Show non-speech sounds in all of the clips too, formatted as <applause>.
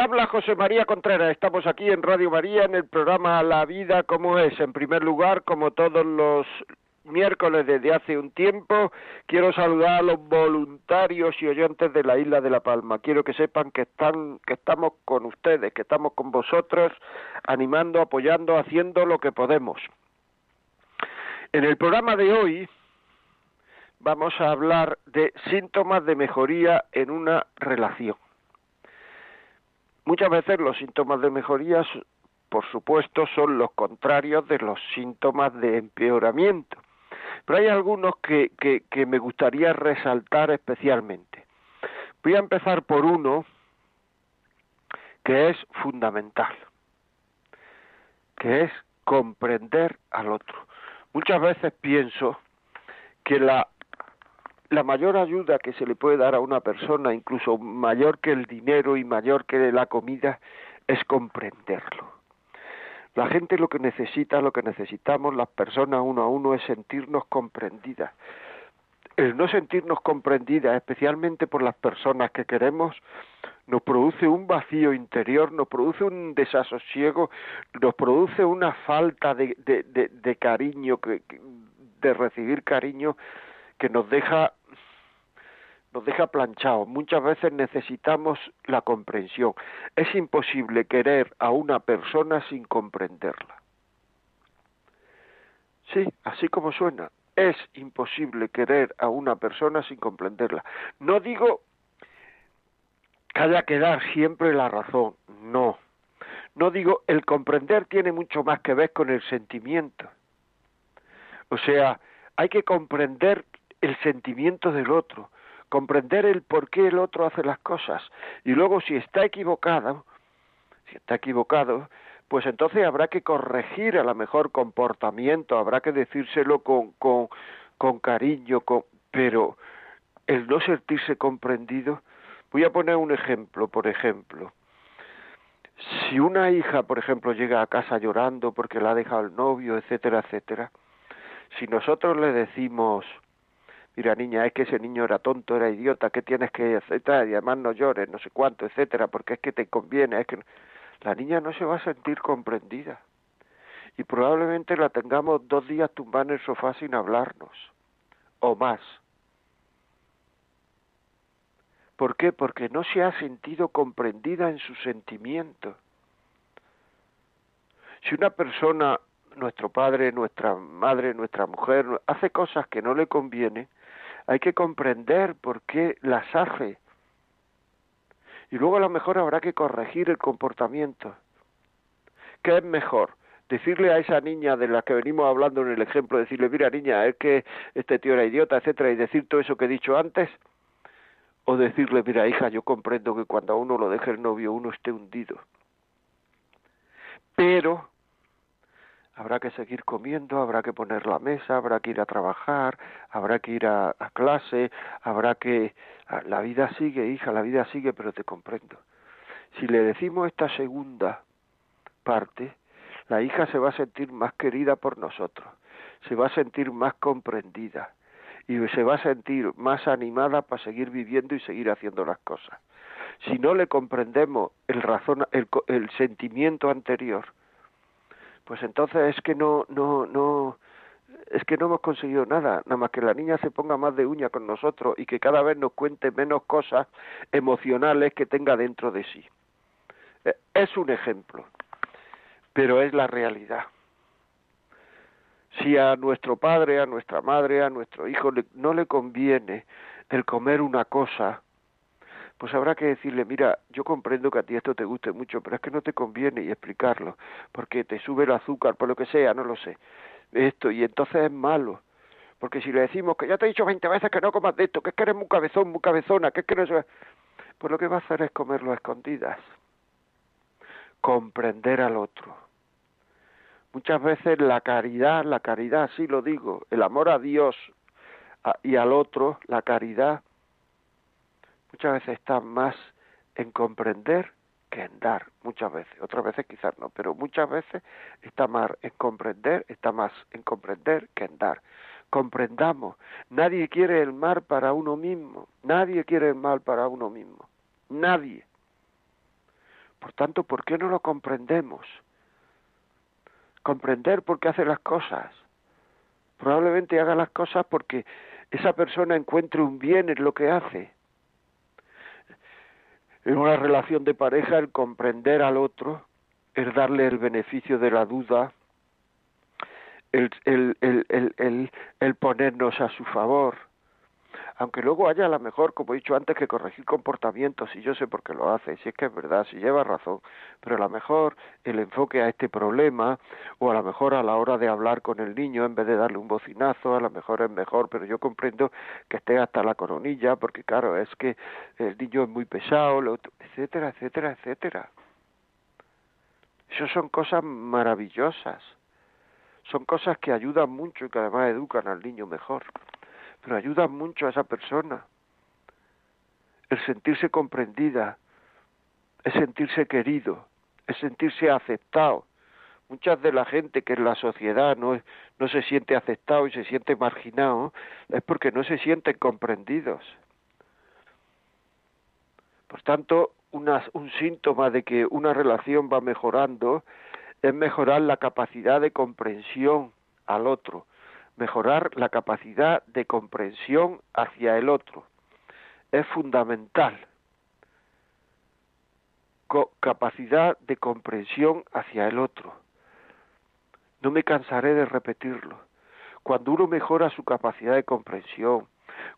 Habla José María Contreras. Estamos aquí en Radio María en el programa La Vida como es. En primer lugar, como todos los miércoles desde hace un tiempo, quiero saludar a los voluntarios y oyentes de la isla de La Palma. Quiero que sepan que están, que estamos con ustedes, que estamos con vosotros, animando, apoyando, haciendo lo que podemos. En el programa de hoy vamos a hablar de síntomas de mejoría en una relación. Muchas veces los síntomas de mejoría, por supuesto, son los contrarios de los síntomas de empeoramiento. Pero hay algunos que, que, me gustaría resaltar especialmente. Voy a empezar por uno que es fundamental, que es comprender al otro. Muchas veces pienso que la la mayor ayuda que se le puede dar a una persona, incluso mayor que el dinero y mayor que la comida, es comprenderlo. La gente lo que necesita, lo que necesitamos las personas uno a uno es sentirnos comprendidas. El no sentirnos comprendidas, especialmente por las personas que queremos, nos produce un vacío interior, nos produce un desasosiego, nos produce una falta de, cariño, de recibir cariño que nos deja nos deja planchados. Muchas veces necesitamos la comprensión. Es imposible querer a una persona sin comprenderla. Sí, así como suena. Es imposible querer a una persona sin comprenderla. No digo que haya que dar siempre la razón, no. No digo, el comprender tiene mucho más que ver con el sentimiento. O sea, hay que comprender el sentimiento del otro, comprender el por qué el otro hace las cosas. Y luego si está equivocado, si está equivocado, pues entonces habrá que corregir a lo mejor comportamiento, habrá que decírselo con, con, con cariño, con, pero el no sentirse comprendido, voy a poner un ejemplo, por ejemplo, si una hija, por ejemplo, llega a casa llorando porque la ha dejado el novio, etcétera, etcétera, si nosotros le decimos, mira niña, es que ese niño era tonto, era idiota, ¿qué tienes que hacer? Y además no llores, no sé cuánto, etcétera, porque es que te conviene, es que la niña no se va a sentir comprendida. Y probablemente la tengamos dos días tumbada en el sofá sin hablarnos, o más. ¿Por qué? Porque no se ha sentido comprendida en su sentimiento. Si una persona, nuestro padre, nuestra madre, nuestra mujer, hace cosas que no le conviene, hay que comprender por qué las hace. Y luego a lo mejor habrá que corregir el comportamiento. ¿Qué es mejor? Decirle a esa niña de la que venimos hablando en el ejemplo, decirle, mira niña, es que este tío era idiota, etcétera, y decir todo eso que he dicho antes, o decirle, mira hija, yo comprendo que cuando a uno lo deje el novio uno esté hundido. Pero habrá que seguir comiendo, habrá que poner la mesa, habrá que ir a trabajar, habrá que ir a, clase, habrá que... La vida sigue, hija, la vida sigue, pero te comprendo. Si le decimos esta segunda parte, la hija se va a sentir más querida por nosotros, se va a sentir más comprendida y se va a sentir más animada para seguir viviendo y seguir haciendo las cosas. Si no le comprendemos el, razón, el, el sentimiento anterior, pues entonces es que no, no, no, es que no hemos conseguido nada, nada más que la niña se ponga más de uña con nosotros y que cada vez nos cuente menos cosas emocionales que tenga dentro de sí. Eh, es un ejemplo, pero es la realidad. Si a nuestro padre, a nuestra madre, a nuestro hijo no le conviene el comer una cosa pues habrá que decirle, mira, yo comprendo que a ti esto te guste mucho, pero es que no te conviene y explicarlo, porque te sube el azúcar, por lo que sea, no lo sé. Esto, y entonces es malo. Porque si le decimos que ya te he dicho 20 veces que no comas de esto, que es que eres muy cabezón, muy cabezona, que es que no se... Pues lo que va a hacer es comerlo a escondidas. Comprender al otro. Muchas veces la caridad, la caridad, sí lo digo, el amor a Dios y al otro, la caridad, muchas veces está más en comprender que en dar, muchas veces, otras veces quizás no, pero muchas veces está más en comprender, está más en comprender que en dar. Comprendamos, nadie quiere el mal para uno mismo, nadie quiere el mal para uno mismo, nadie. Por tanto, ¿por qué no lo comprendemos? Comprender por qué hace las cosas. Probablemente haga las cosas porque esa persona encuentre un bien en lo que hace en una relación de pareja el comprender al otro, el darle el beneficio de la duda, el, el, el, el, ponernos a su favor, aunque luego haya a lo mejor, como he dicho antes, que corregir comportamientos, y yo sé por qué lo hace, si es que es verdad, si lleva razón, pero a lo mejor el enfoque a este problema, o a lo mejor a la hora de hablar con el niño, en vez de darle un bocinazo, a lo mejor es mejor, pero yo comprendo que esté hasta la coronilla, porque claro, es que el niño es muy pesado, etcétera, etcétera, etcétera. Eso son cosas maravillosas. Son cosas que ayudan mucho y que además educan al niño mejor pero ayuda mucho a esa persona. El sentirse comprendida, es sentirse querido, es sentirse aceptado. Muchas de la gente que en la sociedad no, no se siente aceptado y se siente marginado es porque no se sienten comprendidos. Por tanto, un síntoma de que una relación va mejorando es mejorar la capacidad de comprensión al otro, mejorar la capacidad de comprensión hacia el otro. Es fundamental. capacidad de comprensión hacia el otro. No me cansaré de repetirlo. Cuando uno mejora su capacidad de comprensión,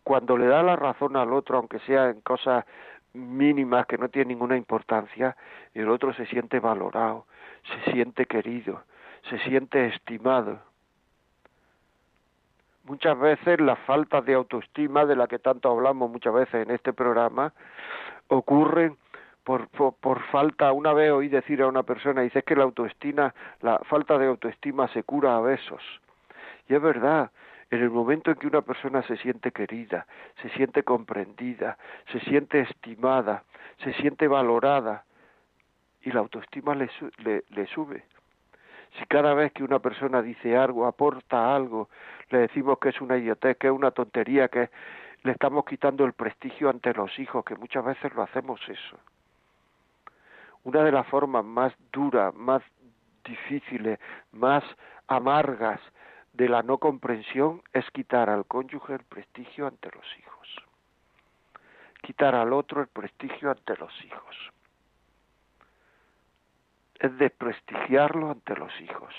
cuando le da la razón al otro, aunque sea en cosas mínimas que no tienen ninguna importancia, el otro se siente valorado, se siente querido, se siente estimado muchas veces las faltas de autoestima de la que tanto hablamos muchas veces en este programa ocurren por, por, falta, una vez oí decir a una persona, dice que la autoestima, la falta de autoestima se cura a besos. Y es verdad, en el momento en que una persona se siente querida, se siente comprendida, se siente estimada, se siente valorada, y la autoestima le, le sube. Si cada vez que una persona dice algo, aporta algo, le decimos que es una idiotez, que es una tontería, que le estamos quitando el prestigio ante los hijos, que muchas veces lo hacemos eso. Una de las formas más duras, más difíciles, más amargas de la no comprensión es quitar al cónyuge el prestigio ante los hijos. Quitar al otro el prestigio ante los hijos. Es desprestigiarlo ante los hijos.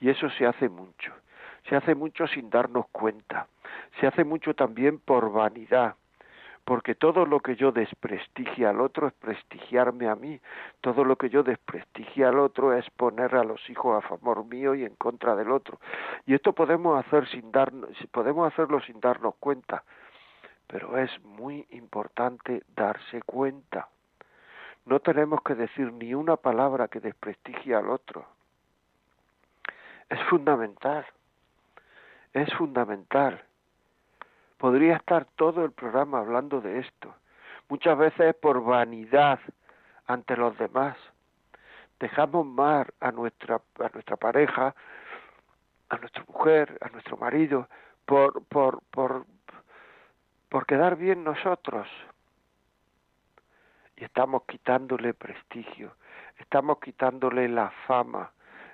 Y eso se hace mucho se hace mucho sin darnos cuenta, se hace mucho también por vanidad, porque todo lo que yo desprestigie al otro es prestigiarme a mí, todo lo que yo desprestigie al otro es poner a los hijos a favor mío y en contra del otro. Y esto podemos hacer sin darnos, podemos hacerlo sin darnos cuenta, pero es muy importante darse cuenta. No tenemos que decir ni una palabra que desprestigie al otro. Es fundamental es fundamental. Podría estar todo el programa hablando de esto. Muchas veces por vanidad ante los demás. Dejamos mar a nuestra, a nuestra pareja, a nuestra mujer, a nuestro marido, por, por, por, por quedar bien nosotros. Y estamos quitándole prestigio, estamos quitándole la fama,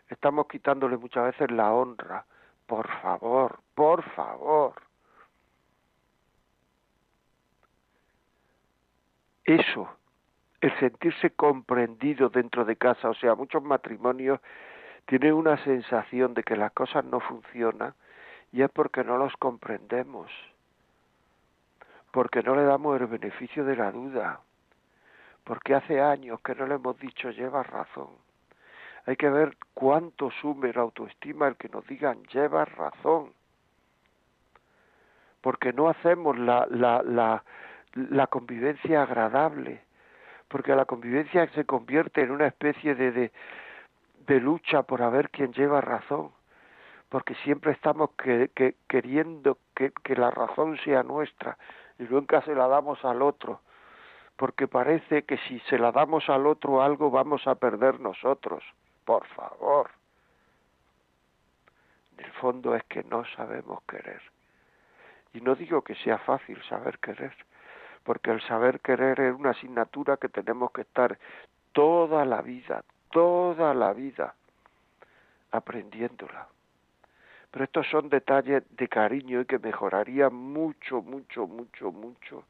estamos quitándole muchas veces la honra, por favor, por favor. Eso, el sentirse comprendido dentro de casa, o sea, muchos matrimonios tienen una sensación de que las cosas no funcionan y es porque no los comprendemos, porque no le damos el beneficio de la duda, porque hace años que no le hemos dicho lleva razón. Hay que ver cuánto sume la autoestima el que nos digan llevas razón. porque no hacemos la, la, la, la convivencia agradable, porque la convivencia se convierte en una especie de, de, lucha por a ver quién lleva razón, porque siempre estamos que, que, queriendo que, que la razón sea nuestra y nunca se la damos al otro, porque parece que si se la damos al otro algo vamos a perder nosotros. Por favor. En el fondo es que no sabemos querer. Y no digo que sea fácil saber querer, porque el saber querer es una asignatura que tenemos que estar toda la vida, toda la vida aprendiéndola. Pero estos son detalles de cariño y que mejoraría mucho, mucho, mucho, mucho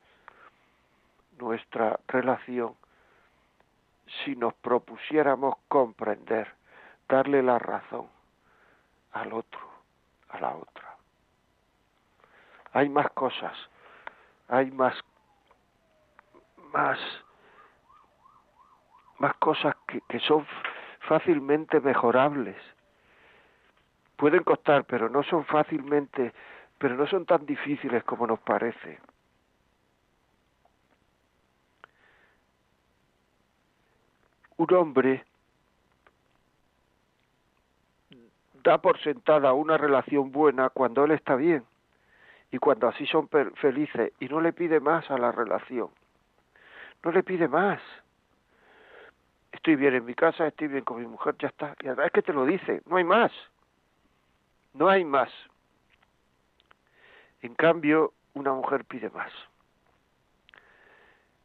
nuestra relación si nos propusiéramos comprender, darle la razón al otro, a la otra. Hay más cosas, hay más más más cosas que, que son fácilmente mejorables. Pueden costar, pero no son fácilmente, pero no son tan difíciles como nos parece. Un hombre da por sentada una relación buena cuando él está bien y cuando así son felices y no le pide más a la relación. No le pide más. Estoy bien en mi casa, estoy bien con mi mujer, ya está. Y verdad es que te lo dice, no hay más. No hay más. En cambio, una mujer pide más.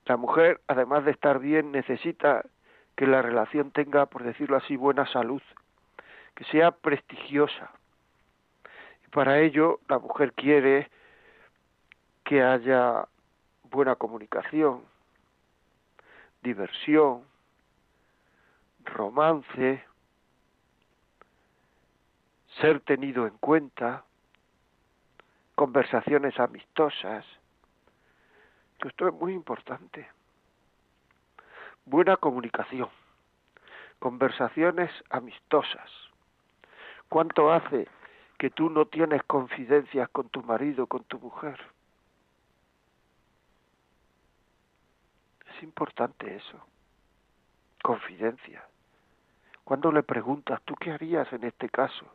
La mujer, además de estar bien, necesita que la relación tenga, por decirlo así, buena salud, que sea prestigiosa. Y para ello, la mujer quiere que haya buena comunicación, diversión, romance, ser tenido en cuenta, conversaciones amistosas, esto es muy importante. Buena comunicación, conversaciones amistosas. ¿Cuánto hace que tú no tienes confidencias con tu marido, con tu mujer? Es importante eso. Confidencia. Cuando le preguntas, ¿tú qué harías en este caso?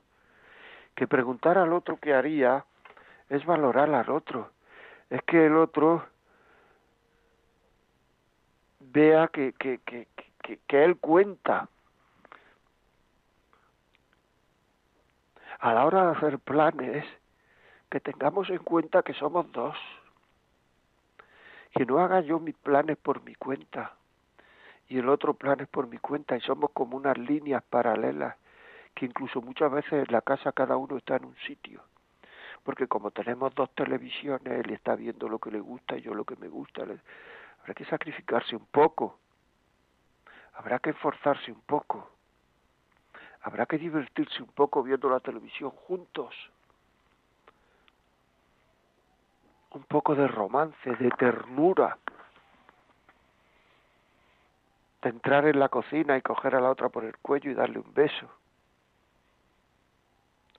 Que preguntar al otro qué haría es valorar al otro. Es que el otro vea que, que, que, que, él cuenta. A la hora de hacer planes, que tengamos en cuenta que somos dos que no haga yo mis planes por mi cuenta y el otro planes por mi cuenta y somos como unas líneas paralelas que incluso muchas veces en la casa cada uno está en un sitio porque como tenemos dos televisiones él está viendo lo que le gusta y yo lo que me gusta habrá que sacrificarse un poco. Habrá que esforzarse un poco. Habrá que divertirse un poco viendo la televisión juntos. Un poco de romance, de ternura, de entrar en la cocina y coger a la otra por el cuello y darle un beso.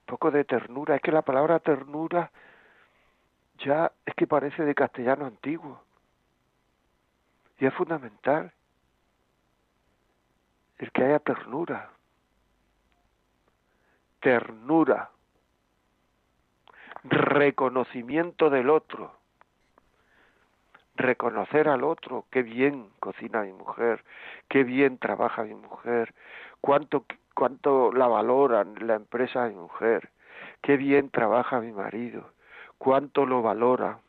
Un poco de ternura, es que la palabra ternura ya es que parece de castellano antiguo. Y es fundamental el que haya ternura. Ternura reconocimiento del otro, reconocer al otro, qué bien cocina mi mujer, qué bien trabaja mi mujer, cuánto, cuánto la valoran la empresa de mi mujer, qué bien trabaja mi marido, cuánto lo valora,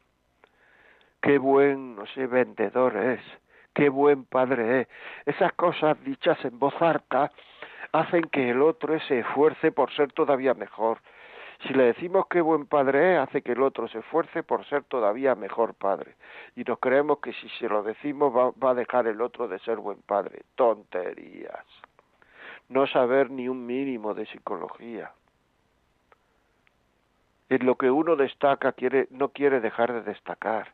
qué buen, no sé, vendedor es, qué buen padre es. Esas cosas dichas en voz alta hacen que el otro se esfuerce por ser todavía mejor, si le decimos qué buen padre es, hace que el otro se esfuerce por ser todavía mejor padre. Y nos creemos que si se lo decimos va, va a dejar el otro de ser buen padre. Tonterías. No saber ni un mínimo de psicología. En lo que uno destaca quiere, no quiere dejar de destacar.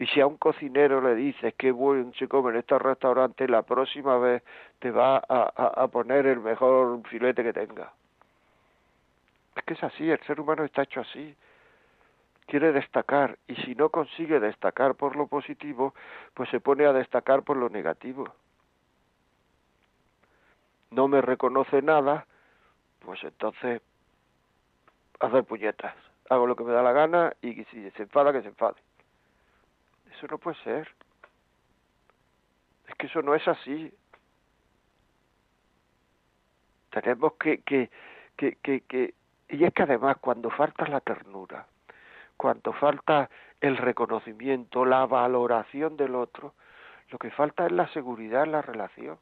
Y si a un cocinero le dices que bueno se come en este restaurante, la próxima vez te va a, a poner el mejor filete que tenga. Es que es así, el ser humano está hecho así. quiere destacar y si no consigue destacar por lo positivo, pues se pone a destacar por lo negativo. No me reconoce nada, pues entonces hacer puñetas. Hago lo que me da la gana y si se enfada, que se enfade. Eso no puede ser. Es que eso no es así. Tenemos que, que, que, que, que y es que además cuando falta la ternura, cuando falta el reconocimiento, la valoración del otro, lo que falta es la seguridad en la relación.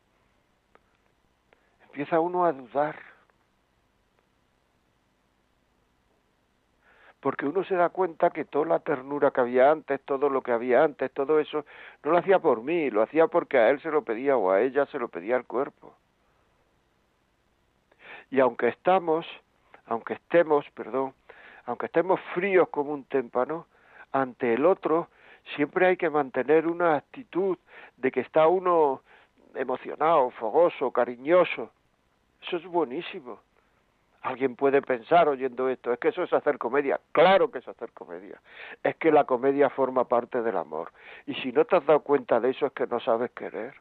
Empieza uno a dudar. Porque uno se da cuenta que toda la ternura que había antes, todo lo que había antes, todo eso, no lo hacía por mí, lo hacía porque a él se lo pedía o a ella se lo pedía el cuerpo. Y aunque estamos, aunque estemos, perdón, aunque estemos fríos como un témpano, ante el otro siempre hay que mantener una actitud de que está uno emocionado, fogoso, cariñoso. Eso es buenísimo. Alguien puede pensar oyendo esto, es que eso es hacer comedia. Claro que es hacer comedia. Es que la comedia forma parte del amor. Y si no te has dado cuenta de eso es que no sabes querer.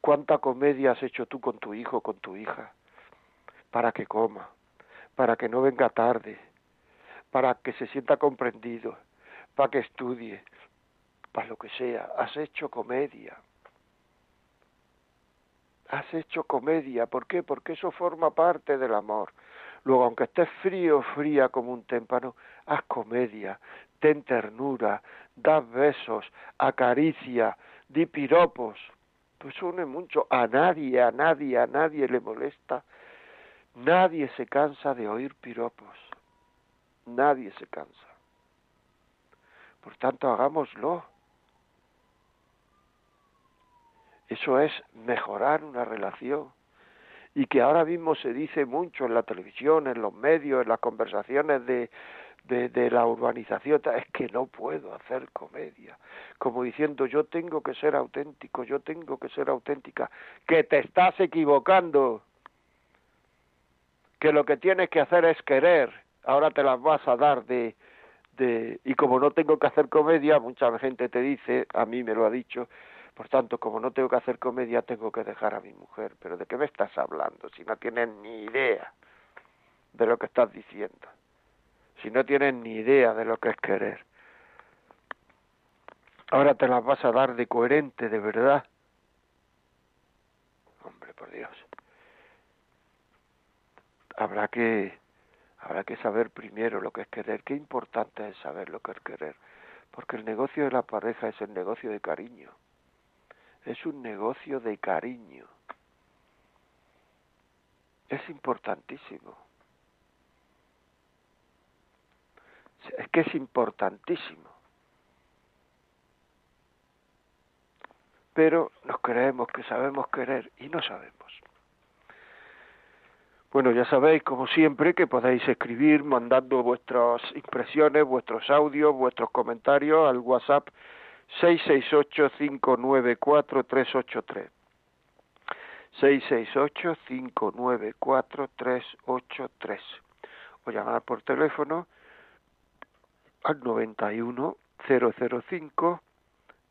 ¿Cuánta comedia has hecho tú con tu hijo, con tu hija? Para que coma, para que no venga tarde, para que se sienta comprendido, para que estudie, para lo que sea. Has hecho comedia. Has hecho comedia. ¿Por qué? Porque eso forma parte del amor. Luego, aunque estés frío, fría como un témpano, haz comedia, ten ternura, da besos, acaricia, di piropos. Pues une mucho. A nadie, a nadie, a nadie le molesta. Nadie se cansa de oír piropos. Nadie se cansa. Por tanto, hagámoslo. Eso es mejorar una relación. Y que ahora mismo se dice mucho en la televisión, en los medios, en las conversaciones de, de, la urbanización, es que no puedo hacer comedia. Como diciendo, yo tengo que ser auténtico, yo tengo que ser auténtica. Que te estás equivocando. Que lo que tienes que hacer es querer ahora te las vas a dar de, de y como no tengo que hacer comedia, mucha gente te dice, a mí me lo ha dicho, por tanto, como no tengo que hacer comedia, tengo que dejar a mi mujer. Pero ¿de qué me estás hablando? Si no tienes ni idea de lo que estás diciendo. Si no tienes ni idea de lo que es querer. Ahora te las vas a dar de coherente, de verdad. Hombre, por Dios. Habrá que Habrá que saber primero lo que es querer. Qué importante es saber lo que es querer. Porque el negocio de la pareja es el negocio de cariño. Es un negocio de cariño. Es importantísimo. Es que es importantísimo. Pero nos creemos que sabemos querer y no sabemos. Bueno, ya sabéis, como siempre, que podéis escribir mandando vuestras impresiones, vuestros audios, vuestros comentarios al WhatsApp 668-594-383. 668-594-383. O llamar por teléfono al 91 005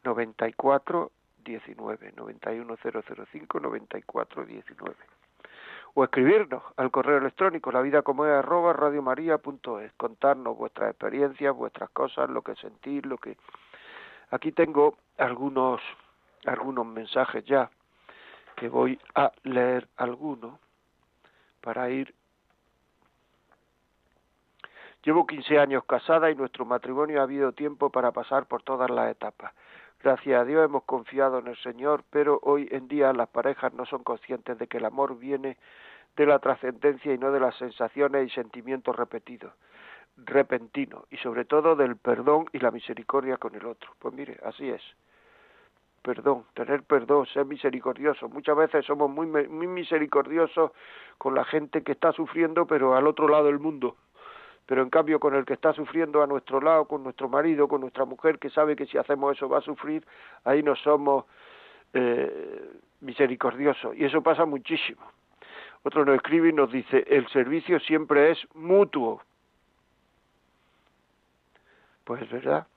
94 19. 91 005 94 19 o escribirnos al correo electrónico la vida como es arroba radiomaria.es, contarnos vuestras experiencias, vuestras cosas, lo que sentís, lo que aquí tengo algunos algunos mensajes ya que voy a leer algunos para ir Llevo 15 años casada y nuestro matrimonio ha habido tiempo para pasar por todas las etapas. Gracias a Dios hemos confiado en el Señor, pero hoy en día las parejas no son conscientes de que el amor viene de la trascendencia y no de las sensaciones y sentimientos repetidos, repentinos, y sobre todo del perdón y la misericordia con el otro. Pues mire, así es. Perdón, tener perdón, ser misericordioso. Muchas veces somos muy, muy misericordiosos con la gente que está sufriendo, pero al otro lado del mundo pero en cambio con el que está sufriendo a nuestro lado, con nuestro marido, con nuestra mujer, que sabe que si hacemos eso va a sufrir, ahí no somos eh, misericordiosos. Y eso pasa muchísimo. Otro nos escribe y nos dice, el servicio siempre es mutuo. Pues verdad.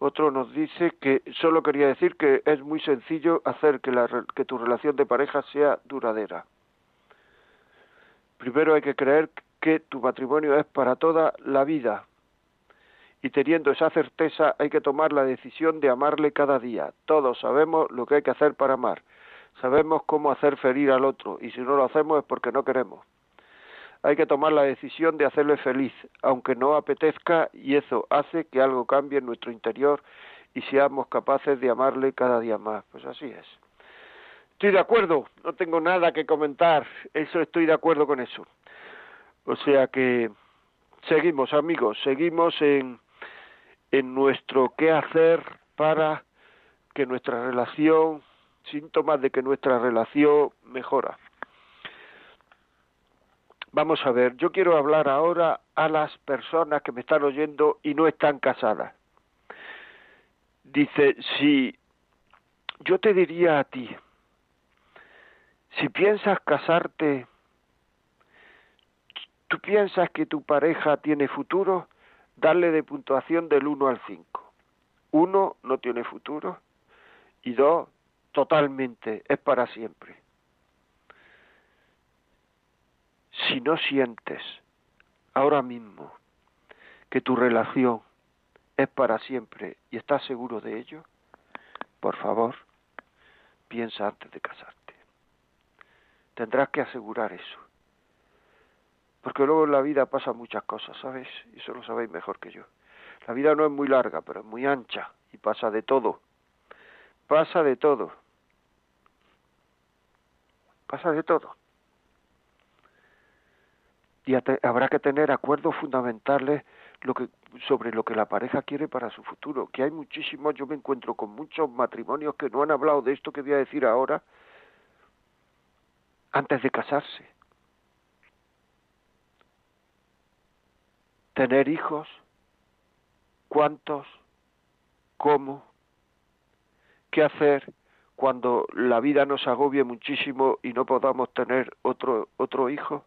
Otro nos dice que solo quería decir que es muy sencillo hacer que, la, que tu relación de pareja sea duradera. Primero hay que creer que tu matrimonio es para toda la vida. Y teniendo esa certeza hay que tomar la decisión de amarle cada día. Todos sabemos lo que hay que hacer para amar. Sabemos cómo hacer ferir al otro y si no lo hacemos es porque no queremos. Hay que tomar la decisión de hacerle feliz, aunque no apetezca, y eso hace que algo cambie en nuestro interior y seamos capaces de amarle cada día más. Pues así es. Estoy de acuerdo, no tengo nada que comentar, eso estoy de acuerdo con eso. O sea que seguimos, amigos, seguimos en, en nuestro qué hacer para que nuestra relación, síntomas de que nuestra relación mejora. Vamos a ver, yo quiero hablar ahora a las personas que me están oyendo y no están casadas. Dice, si yo te diría a ti, si piensas casarte, tú piensas que tu pareja tiene futuro, darle de puntuación del 1 al 5. Uno, no tiene futuro, y dos, totalmente, es para siempre. Si no sientes ahora mismo que tu relación es para siempre y estás seguro de ello, por favor, piensa antes de casarte. Tendrás que asegurar eso. Porque luego en la vida pasan muchas cosas, ¿sabes? Y eso lo sabéis mejor que yo. La vida no es muy larga, pero es muy ancha y pasa de todo. Pasa de todo. Pasa de todo y habrá que tener acuerdos fundamentales lo que, sobre lo que la pareja quiere para su futuro. Que hay muchísimos, yo me encuentro con muchos matrimonios que no han hablado de esto que voy a decir ahora antes de casarse. Tener hijos, cuántos, cómo, qué hacer cuando la vida nos agobie muchísimo y no podamos tener otro otro hijo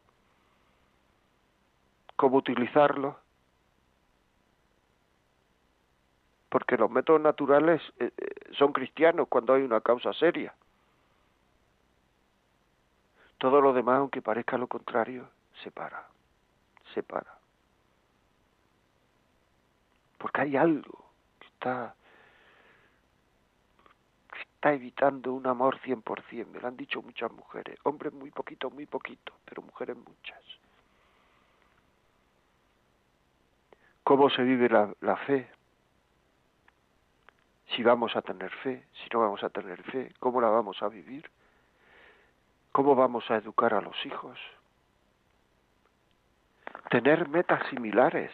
cómo utilizarlo, porque los métodos naturales eh, eh, son cristianos cuando hay una causa seria. Todo lo demás, aunque parezca lo contrario, se para, se para. Porque hay algo que está, que está evitando un amor 100%. Me lo han dicho muchas mujeres. Hombres muy poquito, muy poquito, pero mujeres muchas. Cómo se vive la, fe, si vamos a tener fe, si no vamos a tener fe, cómo la vamos a vivir, cómo vamos a educar a los hijos, tener metas similares.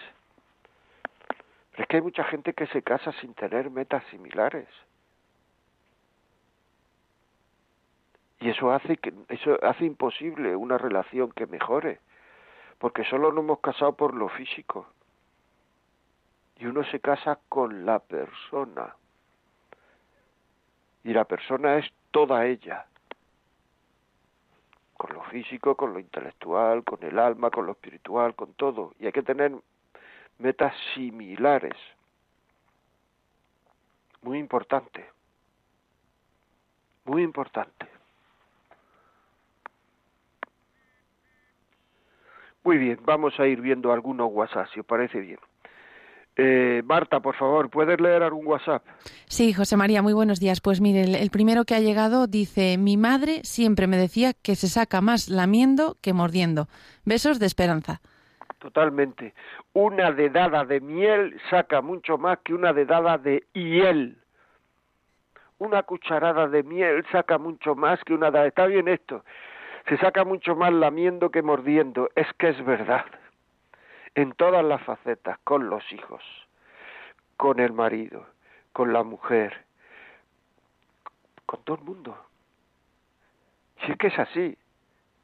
Pero es que hay mucha gente que se casa sin tener metas similares. Y eso hace que eso hace imposible una relación que mejore, porque solo nos hemos casado por lo físico y uno se casa con la persona. Y la persona es toda ella, con lo físico, con lo intelectual, con el alma, con lo espiritual, con todo. Y hay que tener metas similares. Muy importante. Muy importante. Muy bien, vamos a ir viendo algunos WhatsApp, si os parece bien. Eh, Marta, por favor, ¿puedes leer algún WhatsApp? Sí, José María, muy buenos días. Pues mire, el, primero que ha llegado dice, mi madre siempre me decía que se saca más lamiendo que mordiendo. Besos de esperanza. Totalmente. Una dedada de miel saca mucho más que una dedada de hiel. Una cucharada de miel saca mucho más que una... Está bien esto. Se saca mucho más lamiendo que mordiendo. Es que es verdad en todas las facetas, con los hijos, con el marido, con la mujer, con todo el mundo. Si es que es así,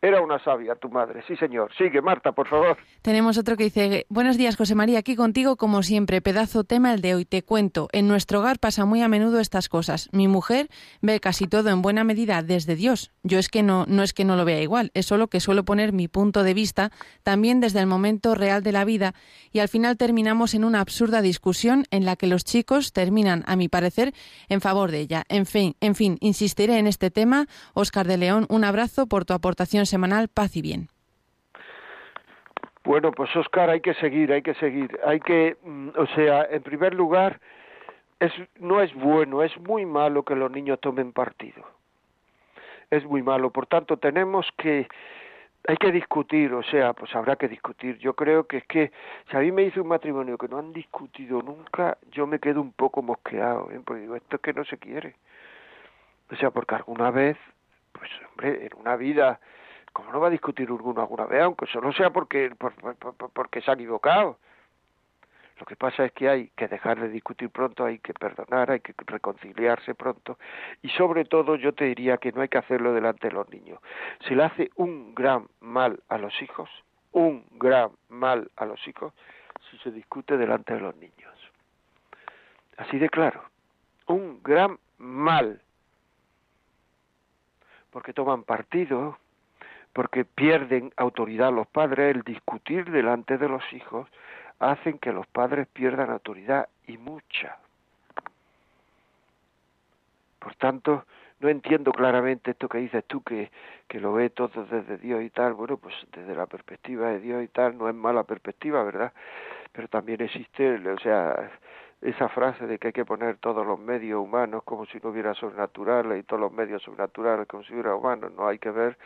Era una sabia tu madre, sí señor. Sigue, Marta, por favor. Tenemos otro que dice, buenos días José María, aquí contigo como siempre, pedazo tema el de hoy. Te cuento, en nuestro hogar pasa muy a menudo estas cosas. Mi mujer ve casi todo en buena medida desde Dios. Yo es que no, no es que no lo vea igual, es solo que suelo poner mi punto de vista también desde el momento real de la vida y al final terminamos en una absurda discusión en la que los chicos terminan, a mi parecer, en favor de ella. En fin, en fin, insistiré en este tema. Oscar de León, un abrazo por tu aportación semanal Paz y Bien. Bueno, pues Oscar, hay que seguir, hay que seguir, hay que, mm, o sea, en primer lugar, es, no es bueno, es muy malo que los niños tomen partido. Es muy malo, por tanto, tenemos que, hay que discutir, o sea, pues habrá que discutir. Yo creo que es que si a mí me dice un matrimonio que no han discutido nunca, yo me quedo un poco mosqueado, ¿eh? porque digo, esto es que no se quiere. O sea, porque alguna vez, pues hombre, en una vida ¿Cómo no va a discutir alguno alguna vez? Aunque solo sea porque, porque se han equivocado. Lo que pasa es que hay que dejar de discutir pronto, hay que perdonar, hay que reconciliarse pronto y sobre todo yo te diría que no hay que hacerlo delante de los niños. Se le hace un gran mal a los hijos, un gran mal a los hijos si se discute delante de los niños. Así de claro, un gran mal. Porque toman partido, porque pierden autoridad los padres, el discutir delante de los hijos hacen que los padres pierdan autoridad y mucha. Por tanto, no entiendo claramente esto que dices tú, que, que lo ve todo desde Dios y tal. Bueno, pues desde la perspectiva de Dios y tal, no es mala perspectiva, ¿verdad? Pero también existe, o sea, esa frase de que hay que poner todos los medios humanos como si no hubiera sobrenaturales y todos los medios sobrenaturales como si hubiera humanos. No hay que ver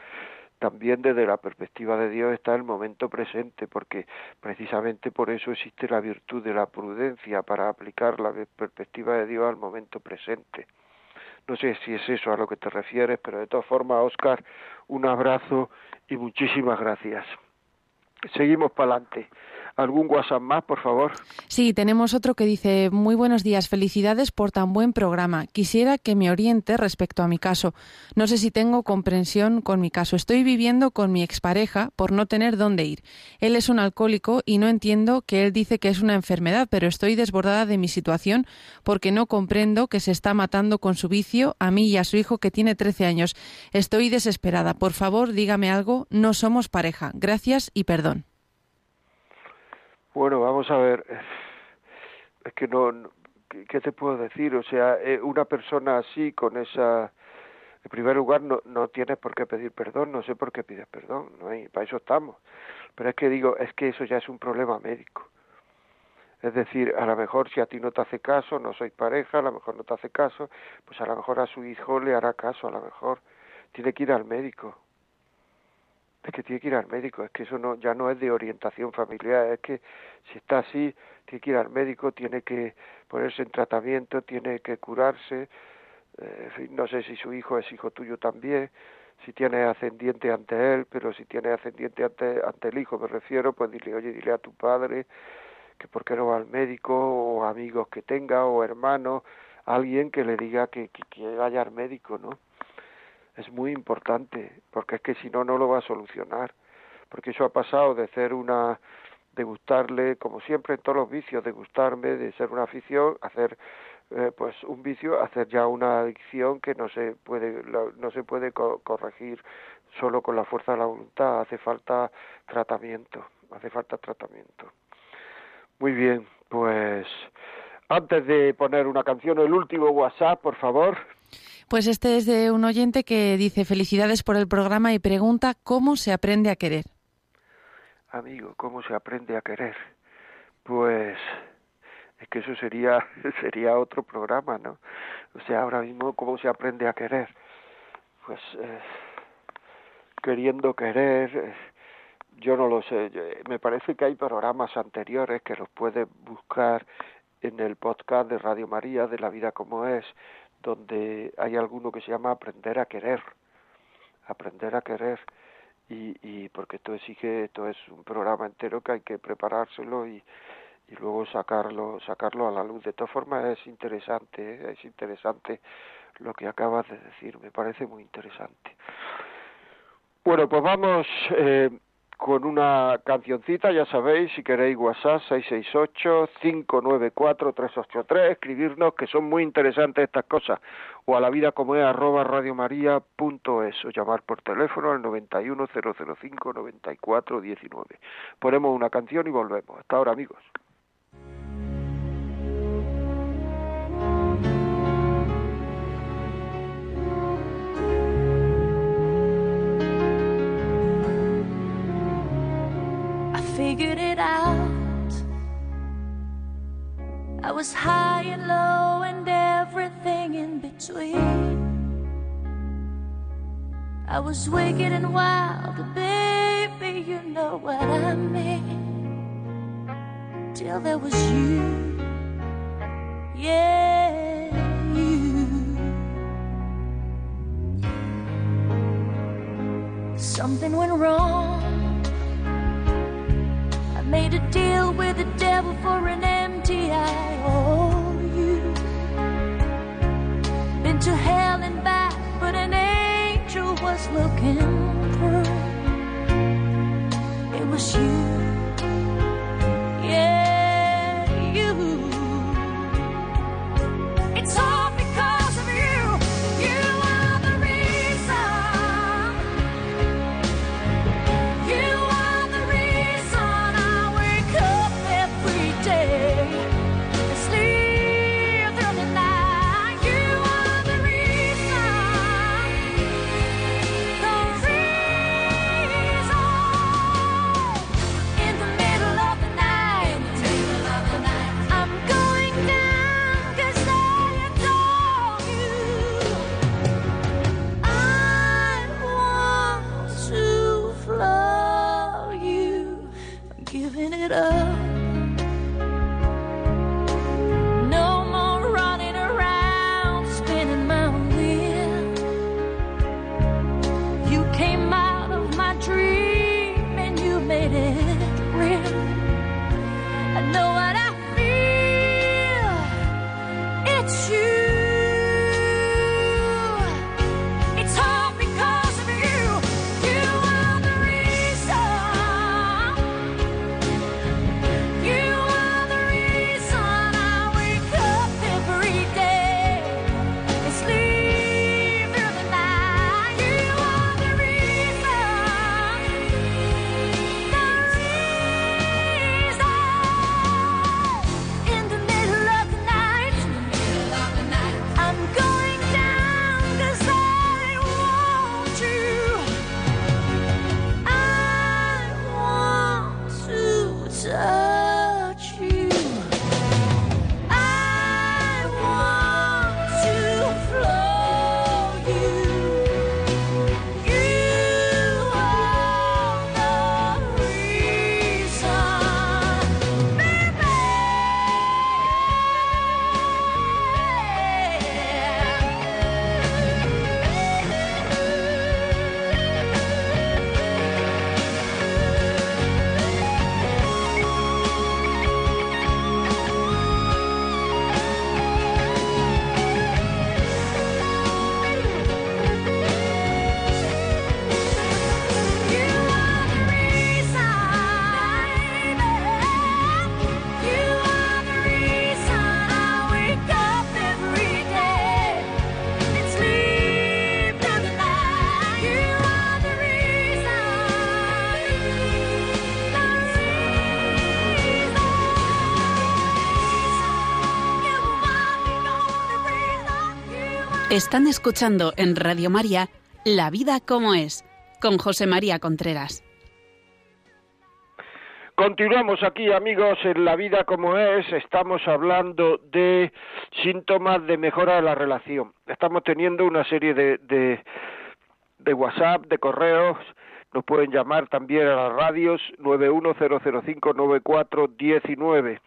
también desde la perspectiva de Dios está el momento presente, porque precisamente por eso existe la virtud de la prudencia, para aplicar la perspectiva de Dios al momento presente. No sé si es eso a lo que te refieres, pero de todas formas, Oscar, un abrazo y muchísimas gracias. Seguimos para adelante. ¿Algún WhatsApp más, por favor? Sí, tenemos otro que dice, muy buenos días, felicidades por tan buen programa. Quisiera que me oriente respecto a mi caso. No sé si tengo comprensión con mi caso. Estoy viviendo con mi expareja por no tener dónde ir. Él es un alcohólico y no entiendo que él dice que es una enfermedad, pero estoy desbordada de mi situación porque no comprendo que se está matando con su vicio a mí y a su hijo que tiene 13 años. Estoy desesperada. Por favor, dígame algo. No somos pareja. Gracias y perdón. Bueno, vamos a ver. Es que no, ¿qué te puedo decir? O sea, eh, una persona así, con esa... En primer lugar, no, no tienes por qué pedir perdón, no sé por qué pides perdón, no hay, para eso estamos. Pero es que digo, es que eso ya es un problema médico. Es decir, a lo mejor si a ti no te hace caso, no sois pareja, a lo mejor no te hace caso, pues a lo mejor a su hijo le hará caso, a lo mejor tiene que ir al médico es que tiene que ir al médico, es que eso no, ya no es de orientación familiar, es que si está así, tiene que ir al médico, tiene que ponerse en tratamiento, tiene que curarse, eh, no sé si su hijo es hijo tuyo también, si tiene ascendiente ante él, pero si tiene ascendiente ante, ante el hijo, me refiero, pues dile, oye, dile a tu padre que por qué no va al médico, o amigos que tenga, o hermanos, alguien que le diga que, que, que vaya al médico, ¿no? Es muy importante, porque es que si no, no lo va a solucionar. Porque eso ha pasado de ser una, de gustarle, como siempre en todos los vicios, de gustarme, de ser una afición, hacer eh, pues un vicio, hacer ya una adicción que no se puede, no se puede corregir solo con la fuerza de la voluntad, hace falta tratamiento, hace falta tratamiento. Muy bien, pues antes de poner una canción, el último WhatsApp, por favor. Pues este es de un oyente que dice felicidades por el programa y pregunta cómo se aprende a querer. Amigo, ¿cómo se aprende a querer? Pues es que eso sería <laughs> sería otro programa, ¿no? O sea, ahora mismo cómo se aprende a querer. Pues eh, queriendo querer, eh, yo no lo sé. Me parece que hay programas anteriores que los puedes buscar en el podcast de Radio María de la vida como es donde hay alguno que se llama aprender a querer, aprender a querer, y, y porque esto exige, esto es un programa entero que hay que preparárselo y, y luego sacarlo, sacarlo a la luz. De todas formas es interesante, ¿eh? es interesante lo que acabas de decir, me parece muy interesante. Bueno, pues vamos eh, con una cancioncita, ya sabéis, si queréis WhatsApp 668-594-383, escribirnos que son muy interesantes estas cosas, o a la vida como es arroba radiomaria.es, o llamar por teléfono al 91005-9419. Ponemos una canción y volvemos. Hasta ahora, amigos. Figured it out. I was high and low and everything in between. I was wicked and wild, baby, you know what I mean. Till there was you, yeah, you. Something went wrong Están escuchando en Radio María La vida como es, con José María Contreras. Continuamos aquí, amigos, en La vida como es. Estamos hablando de síntomas de mejora de la relación. Estamos teniendo una serie de, de, de WhatsApp, de correos. Nos pueden llamar también a las radios 910059419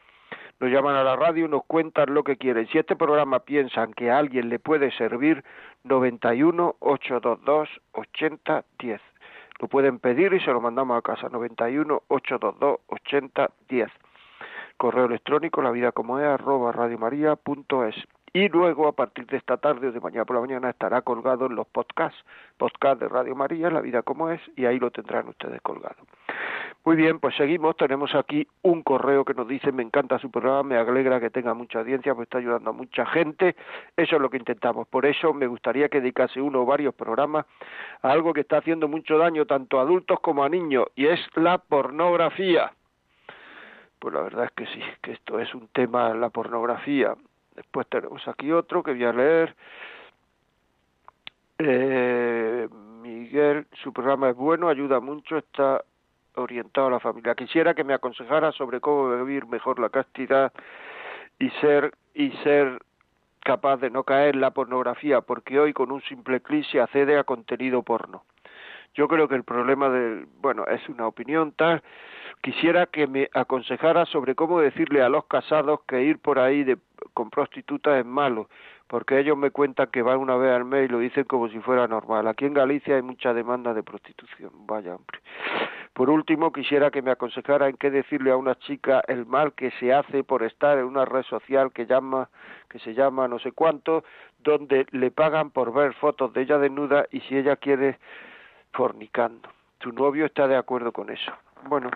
nos llaman a la radio, nos cuentan lo que quieren. Si este programa piensan que a alguien le puede servir, 91 822 8010. Lo pueden pedir y se lo mandamos a casa, 91 822 8010. Correo electrónico, la vida como es, arroba radiomaria.es. y luego a partir de esta tarde o de mañana por la mañana estará colgado en los podcasts, podcast de Radio María, La vida como es, y ahí lo tendrán ustedes colgado. Muy bien, pues seguimos, tenemos aquí un correo que nos dice, me encanta su programa, me alegra que tenga mucha audiencia, pues está ayudando a mucha gente, eso es lo que intentamos, por eso me gustaría que dedicase uno o varios programas a algo que está haciendo mucho daño tanto a adultos como a niños, y es la pornografía. Pues la verdad es que sí, que esto es un tema, la pornografía. Después tenemos aquí otro que voy a leer. Eh, Miguel, su programa es bueno, ayuda mucho, está orientado a la familia. Quisiera que me aconsejara sobre cómo vivir mejor la castidad y ser y ser capaz de no caer en la pornografía, porque hoy con un simple clic se accede a contenido porno. Yo creo que el problema del, bueno, es una opinión tal, quisiera que me aconsejara sobre cómo decirle a los casados que ir por ahí de, con prostitutas es malo, porque ellos me cuentan que van una vez al mes y lo dicen como si fuera normal. Aquí en Galicia hay mucha demanda de prostitución, vaya hombre. Por último, quisiera que me aconsejara en qué decirle a una chica el mal que se hace por estar en una red social que llama que se llama no sé cuánto, donde le pagan por ver fotos de ella desnuda y si ella quiere fornicando. Tu novio está de acuerdo con eso. Bueno,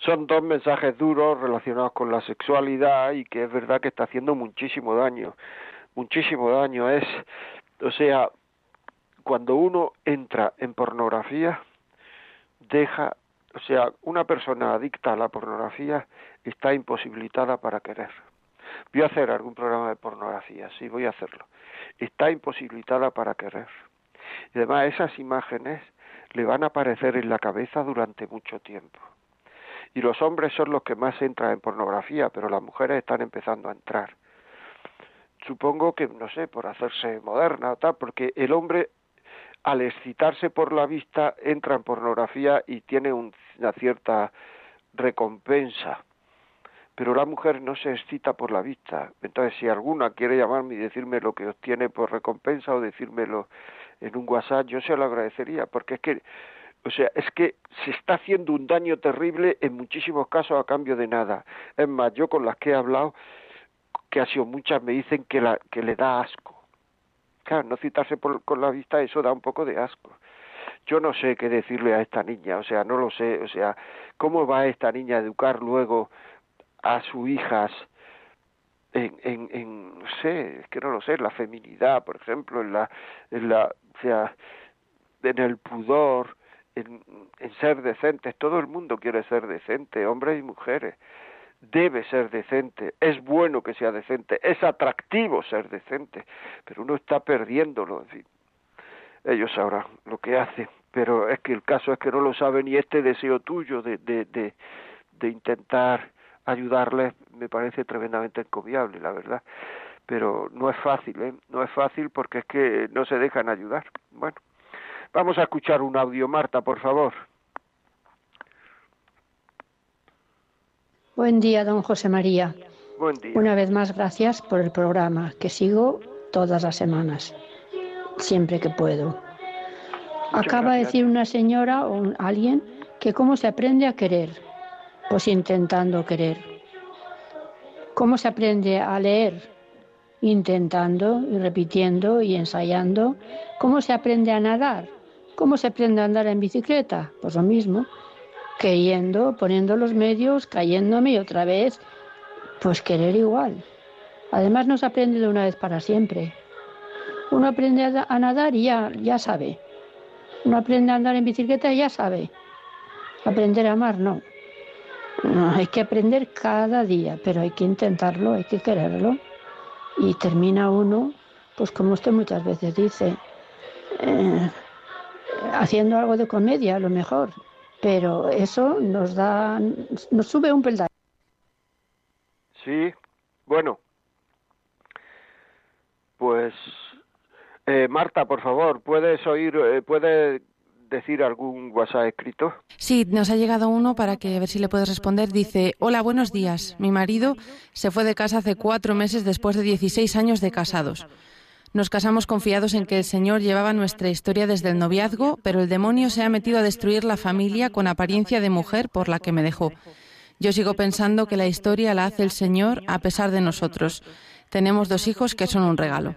son dos mensajes duros relacionados con la sexualidad y que es verdad que está haciendo muchísimo daño. Muchísimo daño es, o sea, cuando uno entra en pornografía, deja, o sea, una persona adicta a la pornografía está imposibilitada para querer. Voy a hacer algún programa de pornografía, sí, voy a hacerlo. Está imposibilitada para querer. Y además esas imágenes le van a aparecer en la cabeza durante mucho tiempo. Y los hombres son los que más entran en pornografía, pero las mujeres están empezando a entrar. Supongo que, no sé, por hacerse moderna o tal, porque el hombre al excitarse por la vista entra en pornografía y tiene una cierta recompensa pero la mujer no se excita por la vista. Entonces, si alguna quiere llamarme y decirme lo que obtiene por recompensa o decírmelo en un WhatsApp, yo se lo agradecería, porque es que, o sea, es que se está haciendo un daño terrible en muchísimos casos a cambio de nada. Es más, yo con las que he hablado, que ha sido muchas, me dicen que, la, que le da asco. Claro, no citarse por, con la vista, eso da un poco de asco. Yo no sé qué decirle a esta niña, o sea, no lo sé, o sea, ¿cómo va esta niña a educar luego a sus hijas en, en, en, no sé, es que no lo sé, en la feminidad, por ejemplo, en la, en la, o sea, en el pudor, en, ser decentes. Todo el mundo quiere ser decente, hombres y mujeres. Debe ser decente, es bueno que sea decente, es atractivo ser decente, pero uno está perdiéndolo, en fin. Ellos sabrán lo que hacen, pero es que el caso es que no lo saben y este deseo tuyo de, de, de, de intentar ayudarles me parece tremendamente encomiable, la verdad. Pero no es fácil, ¿eh? No es fácil porque es que no se dejan ayudar. Bueno, vamos a escuchar un audio, Marta, por favor. Buen día, don José María. Buen día. Una vez más, gracias por el programa que sigo todas las semanas, siempre que puedo. Muchas Acaba de decir una señora o un- alguien que cómo se aprende a querer. Pues intentando querer. ¿Cómo se aprende a leer? Intentando y repitiendo y ensayando. ¿Cómo se aprende a nadar? ¿Cómo se aprende a andar en bicicleta? Pues lo mismo. Queriendo, poniendo los medios, cayéndome y otra vez, pues querer igual. Además no se aprende de una vez para siempre. Uno aprende a, nadar y ya, ya sabe. Uno aprende a andar en bicicleta y ya sabe. Aprender a amar, no. No, hay que aprender cada día, pero hay que intentarlo, hay que quererlo. Y termina uno, pues como usted muchas veces dice, eh, haciendo algo de comedia, a lo mejor. Pero eso nos da, nos sube un peldaño. Sí, bueno. Pues, eh, Marta, por favor, ¿puedes oír, eh, puedes decir algún WhatsApp escrito? Sí, nos ha llegado uno para que a ver si le puedes responder. Dice, hola, buenos días. Mi marido se fue de casa hace cuatro meses después de 16 años de casados. Nos casamos confiados en que el Señor llevaba nuestra historia desde el noviazgo, pero el demonio se ha metido a destruir la familia con apariencia de mujer por la que me dejó. Yo sigo pensando que la historia la hace el Señor a pesar de nosotros. Tenemos dos hijos que son un regalo.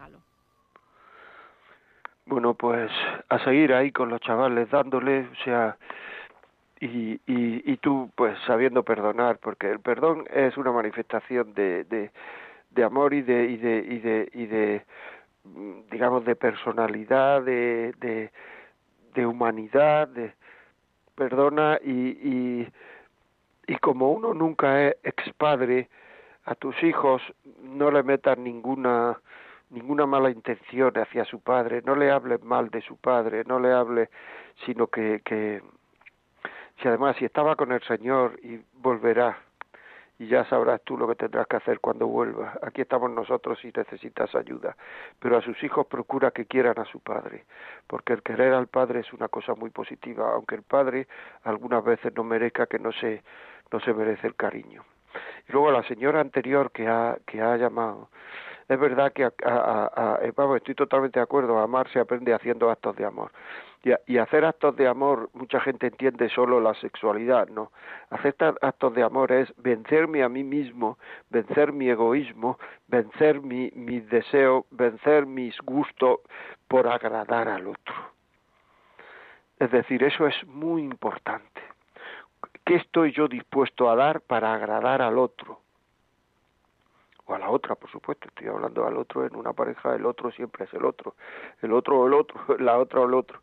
Bueno, pues a seguir ahí con los chavales, dándole, o sea, y, y, tú pues sabiendo perdonar, porque el perdón es una manifestación de, de, de amor y de, y de, y de, y de, digamos, de personalidad, de, de, de humanidad, de perdona y, y, y como uno nunca es expadre, a tus hijos no le metas ninguna ninguna mala intención hacia su padre, no le hables mal de su padre, no le hable, sino que, que si además si estaba con el Señor y volverá, y ya sabrás tú lo que tendrás que hacer cuando vuelva. Aquí estamos nosotros si necesitas ayuda, pero a sus hijos procura que quieran a su padre, porque el querer al padre es una cosa muy positiva, aunque el padre algunas veces no merezca que no se no se merece el cariño. Y luego la señora anterior que ha que ha llamado es verdad que a, a, a, vamos, estoy totalmente de acuerdo, amar se aprende haciendo actos de amor. Y, hacer actos de amor, mucha gente entiende solo la sexualidad, ¿no? Hacer actos de amor es vencerme a mí mismo, vencer mi egoísmo, vencer mi, mi deseo, vencer mis gustos por agradar al otro. Es decir, eso es muy importante. ¿Qué estoy yo dispuesto a dar para agradar al otro? o a la otra, por supuesto, estoy hablando al otro en una pareja, el otro siempre es el otro, el otro o el otro, <laughs> la otra o el otro.